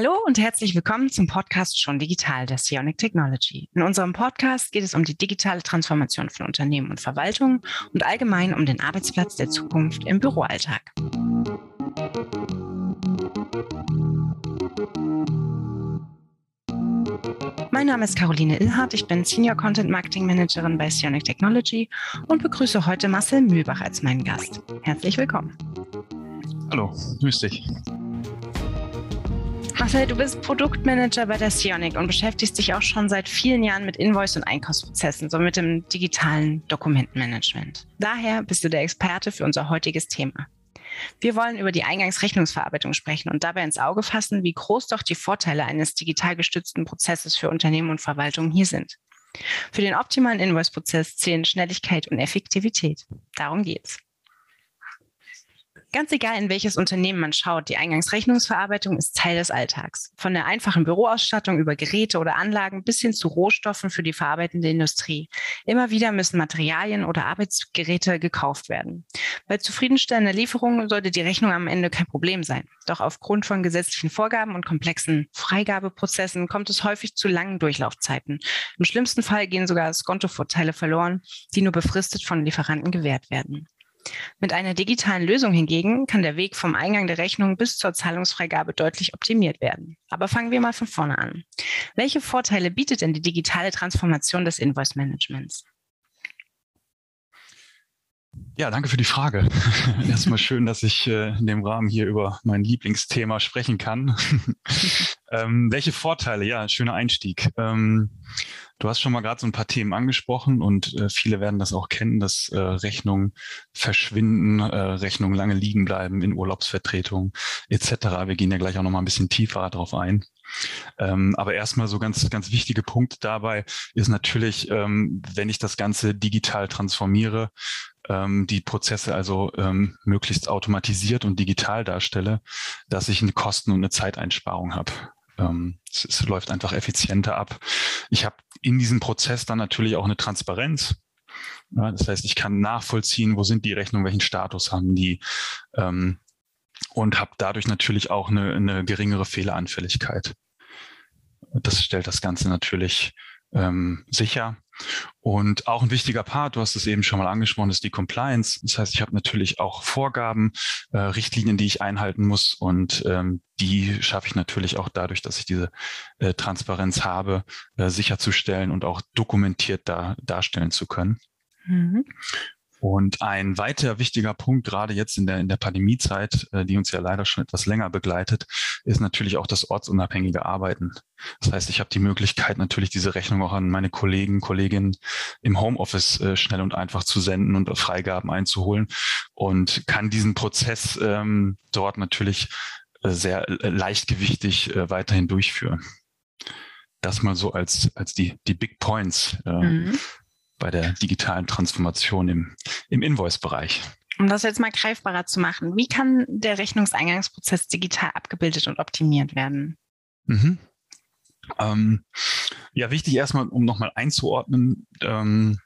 Hallo und herzlich willkommen zum Podcast Schon Digital der Sionic Technology. In unserem Podcast geht es um die digitale Transformation von Unternehmen und Verwaltungen und allgemein um den Arbeitsplatz der Zukunft im Büroalltag. Mein Name ist Caroline Illhardt, ich bin Senior Content Marketing Managerin bei Sionic Technology und begrüße heute Marcel Mühlbach als meinen Gast. Herzlich willkommen. Hallo, grüß dich. Marcel, du bist Produktmanager bei der Sionic und beschäftigst dich auch schon seit vielen Jahren mit Invoice- und Einkaufsprozessen, so mit dem digitalen Dokumentenmanagement. Daher bist du der Experte für unser heutiges Thema. Wir wollen über die Eingangsrechnungsverarbeitung sprechen und dabei ins Auge fassen, wie groß doch die Vorteile eines digital gestützten Prozesses für Unternehmen und Verwaltungen hier sind. Für den optimalen Invoice-Prozess zählen Schnelligkeit und Effektivität. Darum geht's. Ganz egal, in welches Unternehmen man schaut, die Eingangsrechnungsverarbeitung ist Teil des Alltags. Von der einfachen Büroausstattung über Geräte oder Anlagen bis hin zu Rohstoffen für die verarbeitende Industrie. Immer wieder müssen Materialien oder Arbeitsgeräte gekauft werden. Bei zufriedenstellender Lieferung sollte die Rechnung am Ende kein Problem sein. Doch aufgrund von gesetzlichen Vorgaben und komplexen Freigabeprozessen kommt es häufig zu langen Durchlaufzeiten. Im schlimmsten Fall gehen sogar Skontovorteile verloren, die nur befristet von Lieferanten gewährt werden. Mit einer digitalen Lösung hingegen kann der Weg vom Eingang der Rechnung bis zur Zahlungsfreigabe deutlich optimiert werden. Aber fangen wir mal von vorne an. Welche Vorteile bietet denn die digitale Transformation des Invoice Managements? Ja, danke für die Frage. Erstmal schön, dass ich äh, in dem Rahmen hier über mein Lieblingsthema sprechen kann. ähm, welche Vorteile? Ja, schöner Einstieg. Ähm, du hast schon mal gerade so ein paar Themen angesprochen und äh, viele werden das auch kennen, dass äh, Rechnungen verschwinden, äh, Rechnungen lange liegen bleiben in Urlaubsvertretungen etc. Wir gehen ja gleich auch noch mal ein bisschen tiefer darauf ein. Ähm, aber erstmal so ganz, ganz wichtige Punkt dabei ist natürlich, ähm, wenn ich das Ganze digital transformiere, ähm, die Prozesse also ähm, möglichst automatisiert und digital darstelle, dass ich eine Kosten- und eine Zeiteinsparung habe. Ähm, es, es läuft einfach effizienter ab. Ich habe in diesem Prozess dann natürlich auch eine Transparenz. Ja, das heißt, ich kann nachvollziehen, wo sind die Rechnungen, welchen Status haben die ähm, und habe dadurch natürlich auch eine, eine geringere Fehleranfälligkeit. Das stellt das Ganze natürlich ähm, sicher. Und auch ein wichtiger Part, du hast es eben schon mal angesprochen, ist die Compliance. Das heißt, ich habe natürlich auch Vorgaben, äh, Richtlinien, die ich einhalten muss und ähm, die schaffe ich natürlich auch dadurch, dass ich diese äh, Transparenz habe, äh, sicherzustellen und auch dokumentiert da, darstellen zu können. Mhm. Und ein weiter wichtiger Punkt, gerade jetzt in der, in der Pandemiezeit, äh, die uns ja leider schon etwas länger begleitet, ist natürlich auch das ortsunabhängige Arbeiten. Das heißt, ich habe die Möglichkeit, natürlich diese Rechnung auch an meine Kollegen, Kolleginnen im Homeoffice äh, schnell und einfach zu senden und Freigaben einzuholen und kann diesen Prozess ähm, dort natürlich äh, sehr leichtgewichtig äh, weiterhin durchführen. Das mal so als, als die, die Big Points. Äh, mhm bei der digitalen Transformation im, im Invoice-Bereich. Um das jetzt mal greifbarer zu machen, wie kann der Rechnungseingangsprozess digital abgebildet und optimiert werden? Mhm. Ähm, ja, wichtig erstmal, um nochmal einzuordnen, ähm,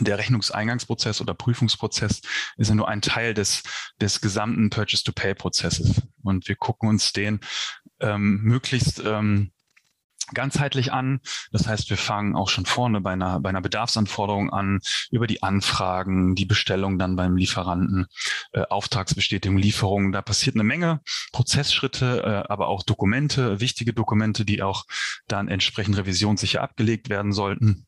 der Rechnungseingangsprozess oder Prüfungsprozess ist ja nur ein Teil des, des gesamten Purchase-to-Pay-Prozesses. Und wir gucken uns den ähm, möglichst ähm, ganzheitlich an. Das heißt, wir fangen auch schon vorne bei einer, bei einer Bedarfsanforderung an, über die Anfragen, die Bestellung dann beim Lieferanten, äh, Auftragsbestätigung, Lieferung. Da passiert eine Menge Prozessschritte, äh, aber auch Dokumente, wichtige Dokumente, die auch dann entsprechend revisionssicher abgelegt werden sollten.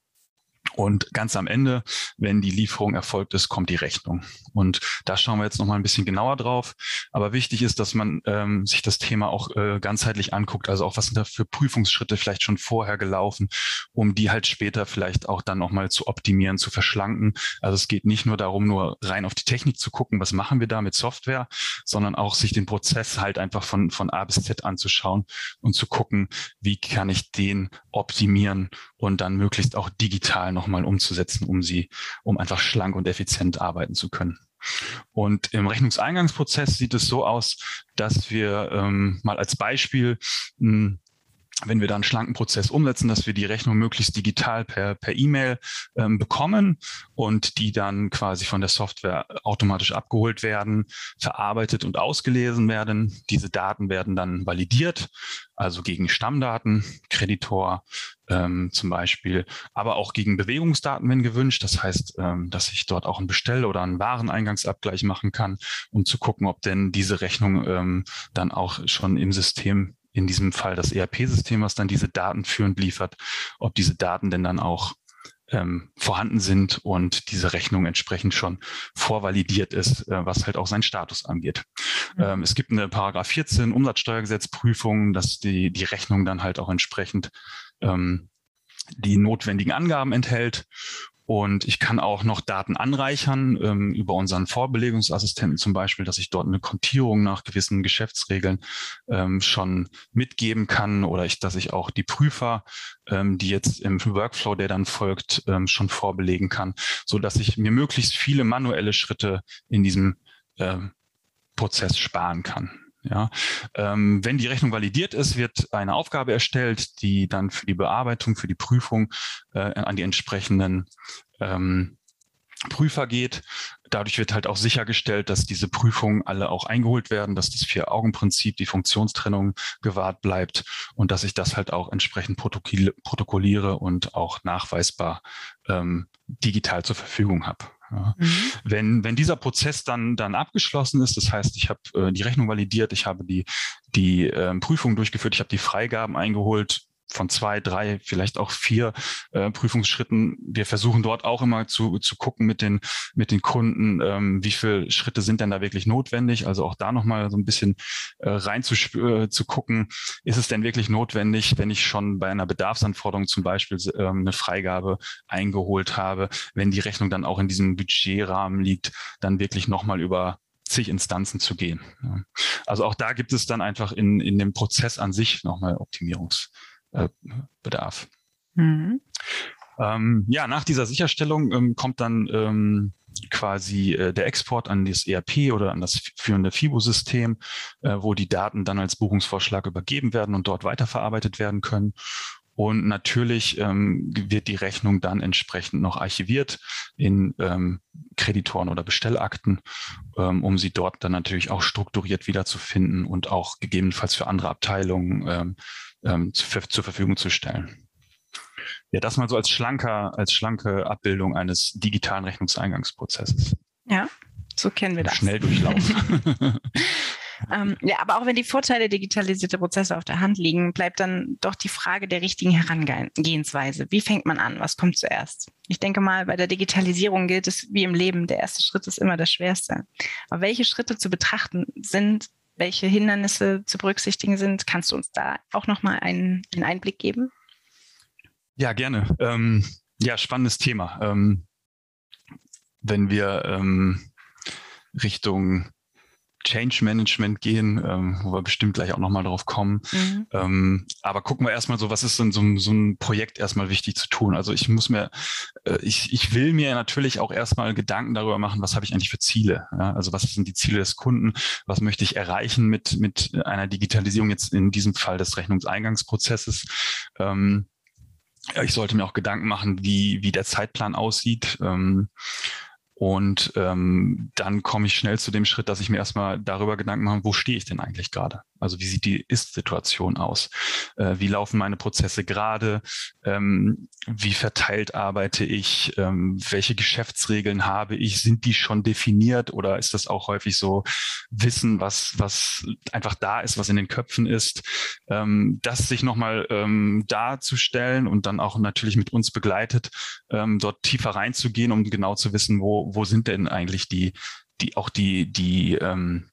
Und ganz am Ende, wenn die Lieferung erfolgt ist, kommt die Rechnung. Und da schauen wir jetzt noch mal ein bisschen genauer drauf. Aber wichtig ist, dass man ähm, sich das Thema auch äh, ganzheitlich anguckt. Also auch was sind da für Prüfungsschritte vielleicht schon vorher gelaufen, um die halt später vielleicht auch dann noch mal zu optimieren, zu verschlanken. Also es geht nicht nur darum, nur rein auf die Technik zu gucken, was machen wir da mit Software, sondern auch sich den Prozess halt einfach von, von A bis Z anzuschauen und zu gucken, wie kann ich den optimieren und dann möglichst auch digital nochmal umzusetzen, um sie, um einfach schlank und effizient arbeiten zu können. Und im Rechnungseingangsprozess sieht es so aus, dass wir ähm, mal als Beispiel mh, hm, wenn wir dann einen schlanken Prozess umsetzen, dass wir die Rechnung möglichst digital per per E-Mail ähm, bekommen und die dann quasi von der Software automatisch abgeholt werden, verarbeitet und ausgelesen werden. Diese Daten werden dann validiert, also gegen Stammdaten, Kreditor ähm, zum Beispiel, aber auch gegen Bewegungsdaten, wenn gewünscht. Das heißt, ähm, dass ich dort auch einen Bestell- oder einen Wareneingangsabgleich machen kann, um zu gucken, ob denn diese Rechnung ähm, dann auch schon im System in diesem Fall das ERP-System, was dann diese Daten führend liefert, ob diese Daten denn dann auch ähm, vorhanden sind und diese Rechnung entsprechend schon vorvalidiert ist, äh, was halt auch seinen Status angeht. Mhm. Ähm, es gibt eine Paragraph 14 Umsatzsteuergesetzprüfung, dass die, die Rechnung dann halt auch entsprechend ähm, die notwendigen Angaben enthält und ich kann auch noch Daten anreichern ähm, über unseren Vorbelegungsassistenten zum Beispiel, dass ich dort eine Kontierung nach gewissen Geschäftsregeln ähm, schon mitgeben kann oder ich, dass ich auch die Prüfer, ähm, die jetzt im Workflow, der dann folgt, ähm, schon vorbelegen kann, so dass ich mir möglichst viele manuelle Schritte in diesem ähm, Prozess sparen kann. Ja, ähm, wenn die Rechnung validiert ist, wird eine Aufgabe erstellt, die dann für die Bearbeitung, für die Prüfung äh, an die entsprechenden ähm, Prüfer geht. Dadurch wird halt auch sichergestellt, dass diese Prüfungen alle auch eingeholt werden, dass das Vier-Augen-Prinzip, die Funktionstrennung gewahrt bleibt und dass ich das halt auch entsprechend protokolliere und auch nachweisbar ähm, digital zur Verfügung habe. Ja. Mhm. Wenn, wenn dieser Prozess dann, dann abgeschlossen ist, das heißt, ich habe äh, die Rechnung validiert, ich habe die, die äh, Prüfung durchgeführt, ich habe die Freigaben eingeholt, von zwei, drei, vielleicht auch vier äh, Prüfungsschritten. Wir versuchen dort auch immer zu, zu gucken mit den, mit den Kunden, ähm, wie viele Schritte sind denn da wirklich notwendig. Also auch da nochmal so ein bisschen äh, rein zu, äh, zu gucken, ist es denn wirklich notwendig, wenn ich schon bei einer Bedarfsanforderung zum Beispiel ähm, eine Freigabe eingeholt habe, wenn die Rechnung dann auch in diesem Budgetrahmen liegt, dann wirklich nochmal über zig Instanzen zu gehen. Also auch da gibt es dann einfach in, in dem Prozess an sich nochmal Optimierungs äh, Bedarf. Mhm. Ähm, ja, nach dieser Sicherstellung ähm, kommt dann ähm, quasi äh, der Export an das ERP oder an das führende FIBO-System, äh, wo die Daten dann als Buchungsvorschlag übergeben werden und dort weiterverarbeitet werden können. Und natürlich ähm, wird die Rechnung dann entsprechend noch archiviert in ähm, Kreditoren oder Bestellakten, ähm, um sie dort dann natürlich auch strukturiert wiederzufinden und auch gegebenenfalls für andere Abteilungen ähm, zu, zur Verfügung zu stellen. Ja, das mal so als schlanker, als schlanke Abbildung eines digitalen Rechnungseingangsprozesses. Ja, so kennen wir das. Schnell durchlaufen. ähm, ja, aber auch wenn die Vorteile digitalisierter Prozesse auf der Hand liegen, bleibt dann doch die Frage der richtigen Herangehensweise. Wie fängt man an? Was kommt zuerst? Ich denke mal, bei der Digitalisierung gilt es wie im Leben, der erste Schritt ist immer der schwerste. Aber welche Schritte zu betrachten sind, welche Hindernisse zu berücksichtigen sind. Kannst du uns da auch nochmal einen, einen Einblick geben? Ja, gerne. Ähm, ja, spannendes Thema. Ähm, wenn wir ähm, Richtung Change Management gehen, ähm, wo wir bestimmt gleich auch nochmal drauf kommen. Mhm. Ähm, aber gucken wir erstmal so, was ist denn so, so, ein Projekt erstmal wichtig zu tun? Also ich muss mir, äh, ich, ich will mir natürlich auch erstmal Gedanken darüber machen, was habe ich eigentlich für Ziele? Ja? Also was sind die Ziele des Kunden? Was möchte ich erreichen mit, mit einer Digitalisierung jetzt in diesem Fall des Rechnungseingangsprozesses? Ähm, ich sollte mir auch Gedanken machen, wie, wie der Zeitplan aussieht. Ähm, und ähm, dann komme ich schnell zu dem Schritt, dass ich mir erstmal darüber Gedanken mache, wo stehe ich denn eigentlich gerade? Also wie sieht die Ist-Situation aus? Äh, wie laufen meine Prozesse gerade? Ähm, wie verteilt arbeite ich? Ähm, welche Geschäftsregeln habe ich? Sind die schon definiert oder ist das auch häufig so Wissen, was, was einfach da ist, was in den Köpfen ist? Ähm, das sich nochmal ähm, darzustellen und dann auch natürlich mit uns begleitet, ähm, dort tiefer reinzugehen, um genau zu wissen, wo, wo sind denn eigentlich die, die auch die, die ähm,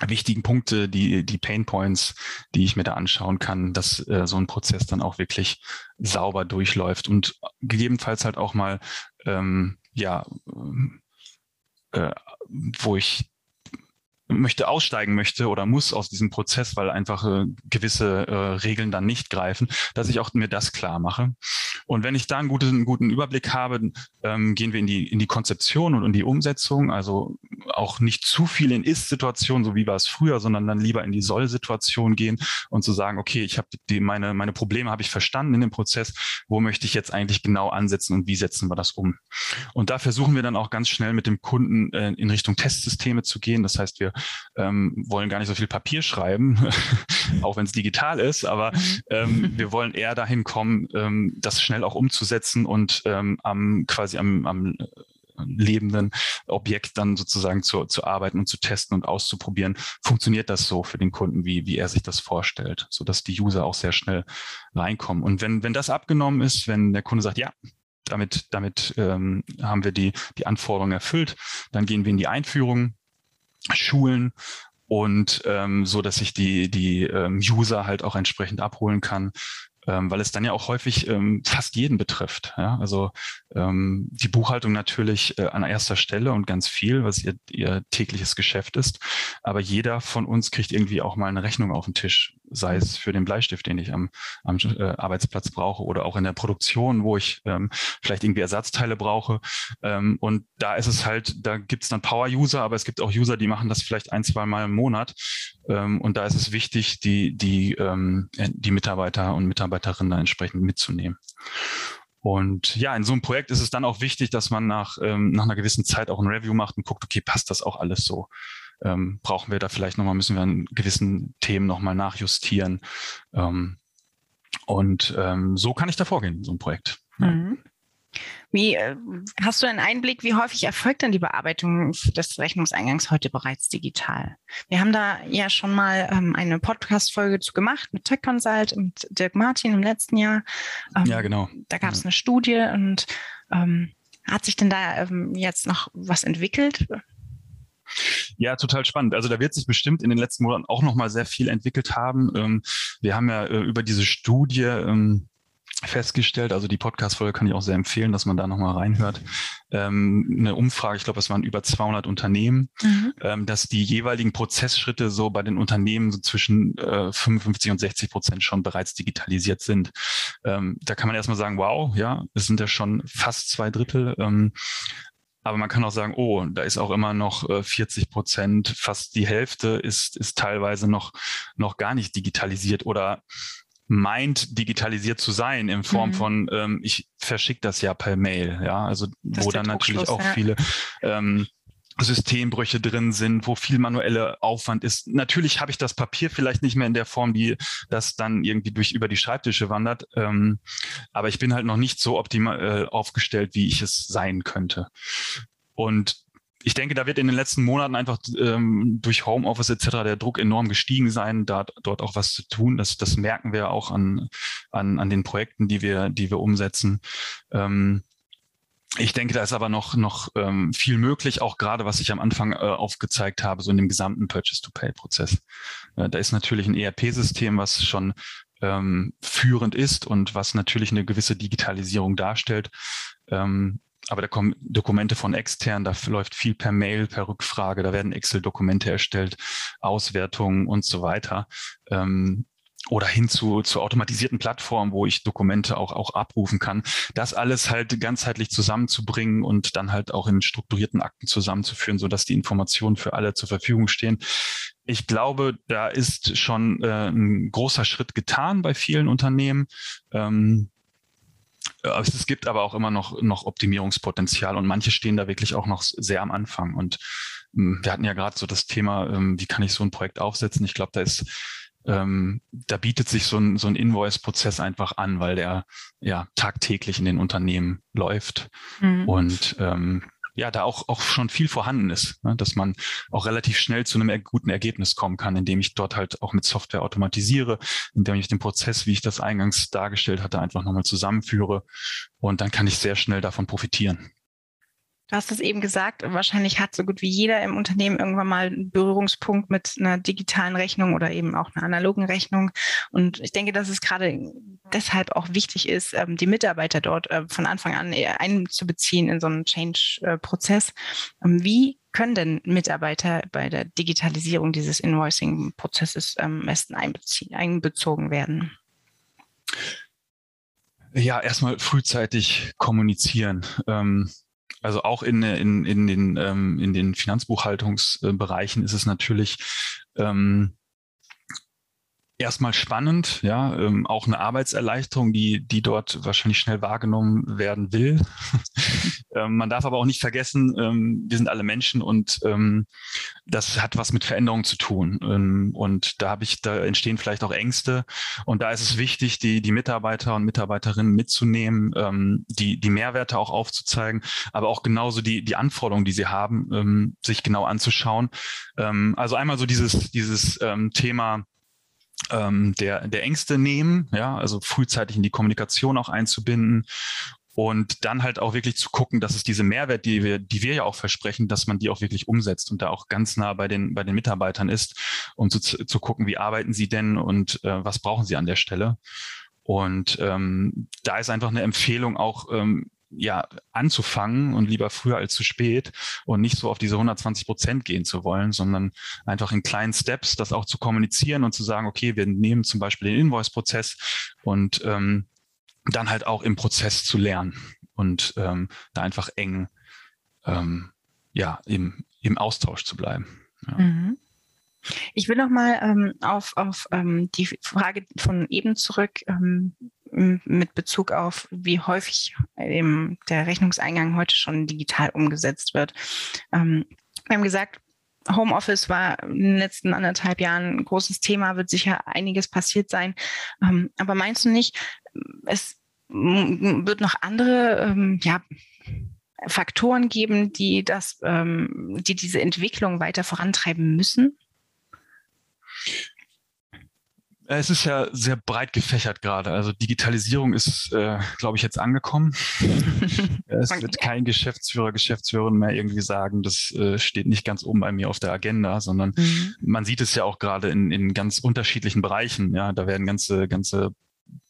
wichtigen Punkte, die, die Pain Points, die ich mir da anschauen kann, dass äh, so ein Prozess dann auch wirklich sauber durchläuft und gegebenenfalls halt auch mal, ähm, ja, äh, wo ich möchte aussteigen möchte oder muss aus diesem Prozess, weil einfach äh, gewisse äh, Regeln dann nicht greifen, dass ich auch mir das klar mache. Und wenn ich da einen guten, einen guten Überblick habe, ähm, gehen wir in die, in die Konzeption und in die Umsetzung. Also auch nicht zu viel in Ist-Situationen, so wie war es früher, sondern dann lieber in die Soll-Situation gehen und zu sagen, okay, ich habe die, meine, meine Probleme habe ich verstanden in dem Prozess. Wo möchte ich jetzt eigentlich genau ansetzen und wie setzen wir das um? Und da versuchen wir dann auch ganz schnell mit dem Kunden äh, in Richtung Testsysteme zu gehen. Das heißt, wir ähm, wollen gar nicht so viel Papier schreiben, auch wenn es digital ist, aber mhm. ähm, wir wollen eher dahin kommen, ähm, das schnell auch umzusetzen und ähm, am quasi am, am äh, lebenden Objekt dann sozusagen zu, zu arbeiten und zu testen und auszuprobieren. Funktioniert das so für den Kunden, wie, wie er sich das vorstellt, so dass die User auch sehr schnell reinkommen. Und wenn, wenn das abgenommen ist, wenn der Kunde sagt, ja, damit, damit ähm, haben wir die, die Anforderungen erfüllt, dann gehen wir in die Einführung, schulen und ähm, so, dass ich die, die ähm, User halt auch entsprechend abholen kann, ähm, weil es dann ja auch häufig ähm, fast jeden betrifft. Ja? Also ähm, die Buchhaltung natürlich äh, an erster Stelle und ganz viel, was ihr, ihr tägliches Geschäft ist. Aber jeder von uns kriegt irgendwie auch mal eine Rechnung auf den Tisch, sei es für den Bleistift, den ich am, am äh, Arbeitsplatz brauche oder auch in der Produktion, wo ich ähm, vielleicht irgendwie Ersatzteile brauche. Ähm, und da ist es halt, da gibt es dann Power-User, aber es gibt auch User, die machen das vielleicht ein, zwei Mal im Monat. Ähm, und da ist es wichtig, die, die, ähm, die Mitarbeiter und Mitarbeiterinnen da entsprechend mitzunehmen. Und ja, in so einem Projekt ist es dann auch wichtig, dass man nach, ähm, nach einer gewissen Zeit auch ein Review macht und guckt, okay, passt das auch alles so? Ähm, brauchen wir da vielleicht nochmal, müssen wir an gewissen Themen nochmal nachjustieren? Ähm, und ähm, so kann ich da vorgehen, in so einem Projekt. Mhm. Wie äh, hast du einen Einblick, wie häufig erfolgt denn die Bearbeitung des Rechnungseingangs heute bereits digital? Wir haben da ja schon mal ähm, eine Podcast-Folge zu gemacht mit Tech Consult und Dirk Martin im letzten Jahr. Ähm, ja, genau. Da gab es ja. eine Studie und ähm, hat sich denn da ähm, jetzt noch was entwickelt? Ja, total spannend. Also da wird sich bestimmt in den letzten Monaten auch noch mal sehr viel entwickelt haben. Ähm, wir haben ja äh, über diese Studie ähm, festgestellt, also die Podcast-Folge kann ich auch sehr empfehlen, dass man da nochmal reinhört, ähm, eine Umfrage, ich glaube, es waren über 200 Unternehmen, mhm. ähm, dass die jeweiligen Prozessschritte so bei den Unternehmen so zwischen äh, 55 und 60 Prozent schon bereits digitalisiert sind. Ähm, da kann man erstmal sagen, wow, ja, es sind ja schon fast zwei Drittel. Ähm, aber man kann auch sagen, oh, da ist auch immer noch äh, 40 Prozent, fast die Hälfte ist, ist teilweise noch, noch gar nicht digitalisiert oder meint, digitalisiert zu sein in Form mhm. von, ähm, ich verschicke das ja per Mail, ja, also das wo dann natürlich auch ja. viele ähm, Systembrüche drin sind, wo viel manuelle Aufwand ist. Natürlich habe ich das Papier vielleicht nicht mehr in der Form, die das dann irgendwie durch über die Schreibtische wandert, ähm, aber ich bin halt noch nicht so optimal äh, aufgestellt, wie ich es sein könnte. Und ich denke, da wird in den letzten Monaten einfach ähm, durch Homeoffice etc. der Druck enorm gestiegen sein, da dort auch was zu tun. Das, das merken wir auch an, an, an den Projekten, die wir, die wir umsetzen. Ähm, ich denke, da ist aber noch, noch ähm, viel möglich, auch gerade was ich am Anfang äh, aufgezeigt habe, so in dem gesamten Purchase-to-Pay-Prozess. Äh, da ist natürlich ein ERP-System, was schon ähm, führend ist und was natürlich eine gewisse Digitalisierung darstellt. Ähm, aber da kommen Dokumente von extern, da läuft viel per Mail, per Rückfrage, da werden Excel-Dokumente erstellt, Auswertungen und so weiter. Ähm, oder hin zu, zu automatisierten Plattformen, wo ich Dokumente auch, auch abrufen kann. Das alles halt ganzheitlich zusammenzubringen und dann halt auch in strukturierten Akten zusammenzuführen, sodass die Informationen für alle zur Verfügung stehen. Ich glaube, da ist schon äh, ein großer Schritt getan bei vielen Unternehmen. Ähm, es gibt aber auch immer noch, noch Optimierungspotenzial und manche stehen da wirklich auch noch sehr am Anfang. Und ähm, wir hatten ja gerade so das Thema, ähm, wie kann ich so ein Projekt aufsetzen? Ich glaube, da ist ähm, da bietet sich so ein, so ein Invoice-Prozess einfach an, weil der ja tagtäglich in den Unternehmen läuft. Mhm. Und ähm, ja, da auch, auch schon viel vorhanden ist, ne? dass man auch relativ schnell zu einem guten Ergebnis kommen kann, indem ich dort halt auch mit Software automatisiere, indem ich den Prozess, wie ich das eingangs dargestellt hatte, einfach nochmal zusammenführe und dann kann ich sehr schnell davon profitieren. Du hast es eben gesagt, wahrscheinlich hat so gut wie jeder im Unternehmen irgendwann mal einen Berührungspunkt mit einer digitalen Rechnung oder eben auch einer analogen Rechnung. Und ich denke, dass es gerade deshalb auch wichtig ist, ähm, die Mitarbeiter dort äh, von Anfang an einzubeziehen in so einen Change-Prozess. Ähm, wie können denn Mitarbeiter bei der Digitalisierung dieses Invoicing-Prozesses am besten einbezogen werden? Ja, erstmal frühzeitig kommunizieren. Ähm, also auch in, in, in, den, ähm, in den Finanzbuchhaltungsbereichen ist es natürlich ähm, erstmal spannend, ja, ähm, auch eine Arbeitserleichterung, die, die dort wahrscheinlich schnell wahrgenommen werden will. ähm, man darf aber auch nicht vergessen, ähm, wir sind alle Menschen und ähm, das hat was mit Veränderungen zu tun. Ähm, und da habe ich, da entstehen vielleicht auch Ängste. Und da ist es wichtig, die, die Mitarbeiter und Mitarbeiterinnen mitzunehmen, ähm, die, die Mehrwerte auch aufzuzeigen, aber auch genauso die, die Anforderungen, die sie haben, sich genau anzuschauen. Also einmal so dieses, dieses Thema, ähm, der, der Ängste nehmen, ja, also frühzeitig in die Kommunikation auch einzubinden und dann halt auch wirklich zu gucken, dass es diese Mehrwert, die wir, die wir ja auch versprechen, dass man die auch wirklich umsetzt und da auch ganz nah bei den, bei den Mitarbeitern ist, um zu, zu gucken, wie arbeiten sie denn und äh, was brauchen sie an der Stelle. Und ähm, da ist einfach eine Empfehlung auch, ähm, ja, anzufangen und lieber früher als zu spät und nicht so auf diese 120 Prozent gehen zu wollen, sondern einfach in kleinen Steps das auch zu kommunizieren und zu sagen, okay, wir nehmen zum Beispiel den Invoice-Prozess und ähm, dann halt auch im Prozess zu lernen und ähm, da einfach eng ähm, ja, im, im Austausch zu bleiben. Ja. Mhm. Ich will noch mal ähm, auf, auf ähm, die Frage von eben zurück ähm, mit Bezug auf, wie häufig eben der Rechnungseingang heute schon digital umgesetzt wird. Ähm, wir haben gesagt, Homeoffice war in den letzten anderthalb Jahren ein großes Thema, wird sicher einiges passiert sein. Ähm, aber meinst du nicht, es wird noch andere ähm, ja, Faktoren geben, die das, ähm, die diese Entwicklung weiter vorantreiben müssen? Es ist ja sehr breit gefächert gerade. Also Digitalisierung ist, äh, glaube ich, jetzt angekommen. es wird kein Geschäftsführer, Geschäftsführerin mehr irgendwie sagen, das äh, steht nicht ganz oben bei mir auf der Agenda, sondern mhm. man sieht es ja auch gerade in, in ganz unterschiedlichen Bereichen. Ja, da werden ganze, ganze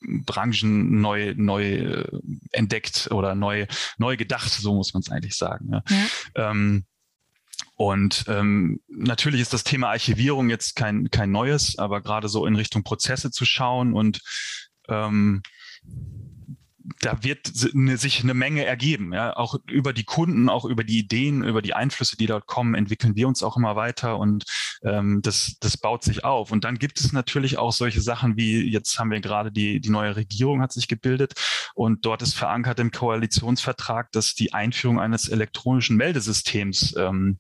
Branchen neu, neu äh, entdeckt oder neu, neu gedacht, so muss man es eigentlich sagen. Ja. ja. Ähm, und ähm, natürlich ist das Thema Archivierung jetzt kein, kein neues, aber gerade so in Richtung Prozesse zu schauen und ähm, da wird sich eine Menge ergeben. Ja? Auch über die Kunden, auch über die Ideen, über die Einflüsse, die dort kommen, entwickeln wir uns auch immer weiter und ähm, das, das baut sich auf. Und dann gibt es natürlich auch solche Sachen wie, jetzt haben wir gerade die, die neue Regierung hat sich gebildet und dort ist verankert im Koalitionsvertrag, dass die Einführung eines elektronischen Meldesystems ähm,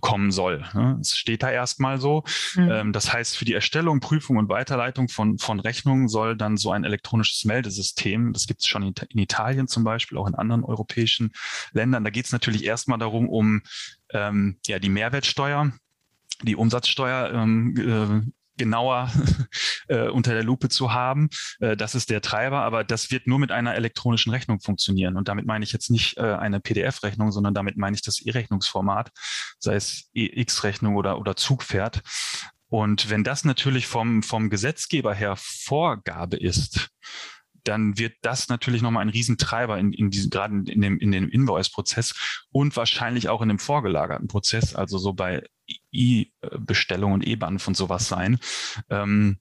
kommen soll. Ne? Es steht da erstmal so. Mhm. Ähm, das heißt, für die Erstellung, Prüfung und Weiterleitung von, von Rechnungen soll dann so ein elektronisches Meldesystem, das gibt es schon in, Italien zum Beispiel, auch in anderen europäischen Ländern. Da geht es natürlich erstmal darum, um ähm, ja, die Mehrwertsteuer die Umsatzsteuer ähm, äh, genauer äh, unter der Lupe zu haben. Äh, das ist der Treiber, aber das wird nur mit einer elektronischen Rechnung funktionieren. Und damit meine ich jetzt nicht äh, eine PDF-Rechnung, sondern damit meine ich das E-Rechnungsformat, sei es EX-Rechnung oder, oder Zugpferd. Und wenn das natürlich vom, vom Gesetzgeber her Vorgabe ist, dann wird das natürlich nochmal ein Riesentreiber in, in diesem, gerade in dem, in dem Invoice-Prozess und wahrscheinlich auch in dem vorgelagerten Prozess, also so bei E-Bestellung und E-Banf und sowas sein. Ähm,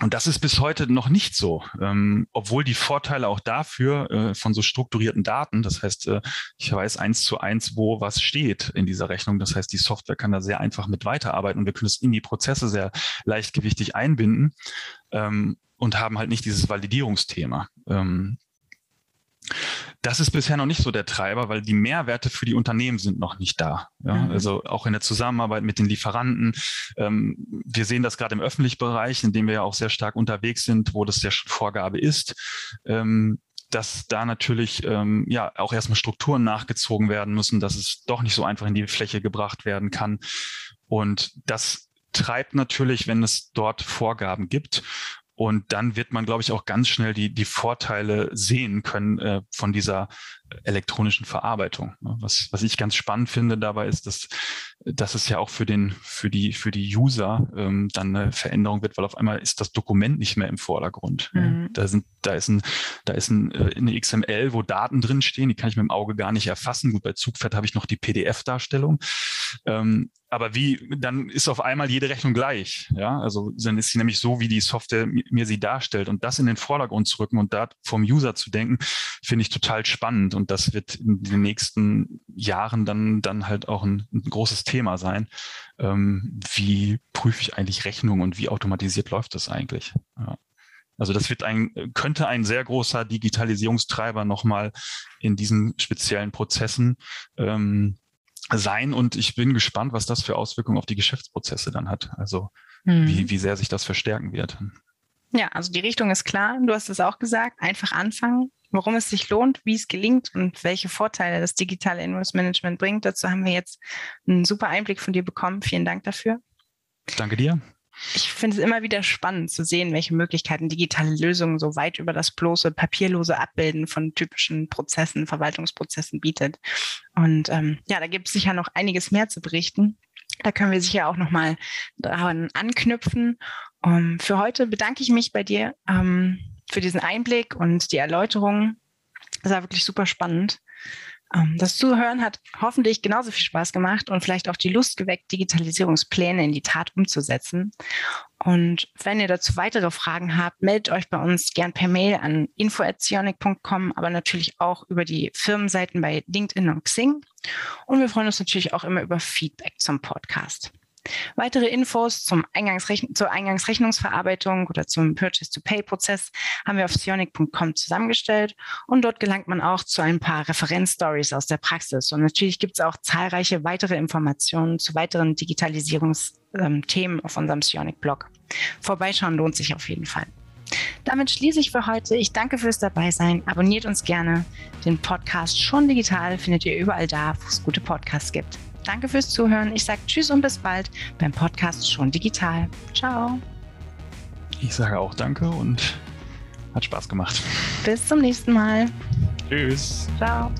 und das ist bis heute noch nicht so, ähm, obwohl die Vorteile auch dafür äh, von so strukturierten Daten, das heißt, äh, ich weiß eins zu eins, wo was steht in dieser Rechnung. Das heißt, die Software kann da sehr einfach mit weiterarbeiten und wir können es in die Prozesse sehr leichtgewichtig einbinden. Ähm, und haben halt nicht dieses Validierungsthema. Ähm, das ist bisher noch nicht so der Treiber, weil die Mehrwerte für die Unternehmen sind noch nicht da. Ja? Mhm. Also auch in der Zusammenarbeit mit den Lieferanten. Ähm, wir sehen das gerade im öffentlichen Bereich, in dem wir ja auch sehr stark unterwegs sind, wo das ja schon Vorgabe ist. Ähm, dass da natürlich ähm, ja auch erstmal Strukturen nachgezogen werden müssen, dass es doch nicht so einfach in die Fläche gebracht werden kann. Und das treibt natürlich, wenn es dort Vorgaben gibt. Und dann wird man, glaube ich, auch ganz schnell die, die Vorteile sehen können äh, von dieser elektronischen Verarbeitung. Ne? Was, was ich ganz spannend finde dabei ist, dass dass es ja auch für den, für die, für die User ähm, dann eine Veränderung wird, weil auf einmal ist das Dokument nicht mehr im Vordergrund. Mhm. Da sind, da ist ein, da ist ein, äh, eine XML, wo Daten drin stehen, die kann ich mit dem Auge gar nicht erfassen. Gut, bei Zugpferd habe ich noch die PDF-Darstellung. Ähm, aber wie, dann ist auf einmal jede Rechnung gleich. Ja, also dann ist sie nämlich so, wie die Software mir sie darstellt. Und das in den Vordergrund zu rücken und da vom User zu denken, finde ich total spannend. Und das wird in den nächsten Jahren dann, dann halt auch ein, ein großes Thema sein. Ähm, wie prüfe ich eigentlich Rechnungen und wie automatisiert läuft das eigentlich? Ja. Also das wird ein, könnte ein sehr großer Digitalisierungstreiber nochmal in diesen speziellen Prozessen. Ähm, sein und ich bin gespannt, was das für Auswirkungen auf die Geschäftsprozesse dann hat. Also mhm. wie, wie sehr sich das verstärken wird. Ja, also die Richtung ist klar. Du hast es auch gesagt. Einfach anfangen, warum es sich lohnt, wie es gelingt und welche Vorteile das digitale Invoice Management bringt. Dazu haben wir jetzt einen super Einblick von dir bekommen. Vielen Dank dafür. Danke dir ich finde es immer wieder spannend zu sehen, welche Möglichkeiten digitale Lösungen so weit über das bloße papierlose Abbilden von typischen Prozessen, Verwaltungsprozessen bietet. Und ähm, ja, da gibt es sicher noch einiges mehr zu berichten. Da können wir sicher auch nochmal daran anknüpfen. Um, ähm, für heute bedanke ich mich bei dir ähm, für diesen Einblick und die Erläuterung. Das war wirklich super spannend. Ähm, das Zuhören hat hoffentlich genauso viel Spaß gemacht und vielleicht auch die Lust geweckt, Digitalisierungspläne in die Tat umzusetzen. Und wenn ihr dazu weitere Fragen habt, meldet euch bei uns gern per Mail an info.zionic.com, aber natürlich auch über die Firmenseiten bei LinkedIn und Xing. Und wir freuen uns natürlich auch immer über Feedback zum Podcast. Weitere Infos zum Eingangsrechn zur Eingangsrechnungsverarbeitung oder zum Purchase-to-Pay-Prozess haben wir auf sionic.com zusammengestellt und dort gelangt man auch zu ein paar Referenzstories aus der Praxis. Und natürlich gibt es auch zahlreiche weitere Informationen zu weiteren Digitalisierungsthemen ähm, auf unserem Sionic-Blog. Vorbeischauen lohnt sich auf jeden Fall. Damit schließe ich für heute. Ich danke fürs Dabeisein. Abonniert uns gerne. Den Podcast schon digital findet ihr überall da, wo es gute Podcasts gibt. Danke fürs Zuhören. Ich sage Tschüss und bis bald beim Podcast schon digital. Ciao. Ich sage auch Danke und hat Spaß gemacht. Bis zum nächsten Mal. Tschüss. Ciao.